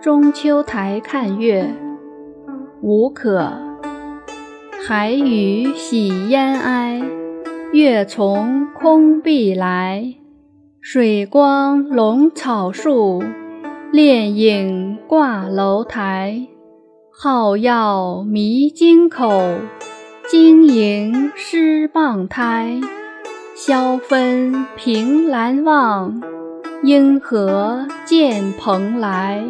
中秋台看月，无可。海雨洗烟埃，月从空碧来。水光笼草树，潋影挂楼台。号药迷津口，晶莹失蚌胎。萧分凭栏望，应何见蓬莱。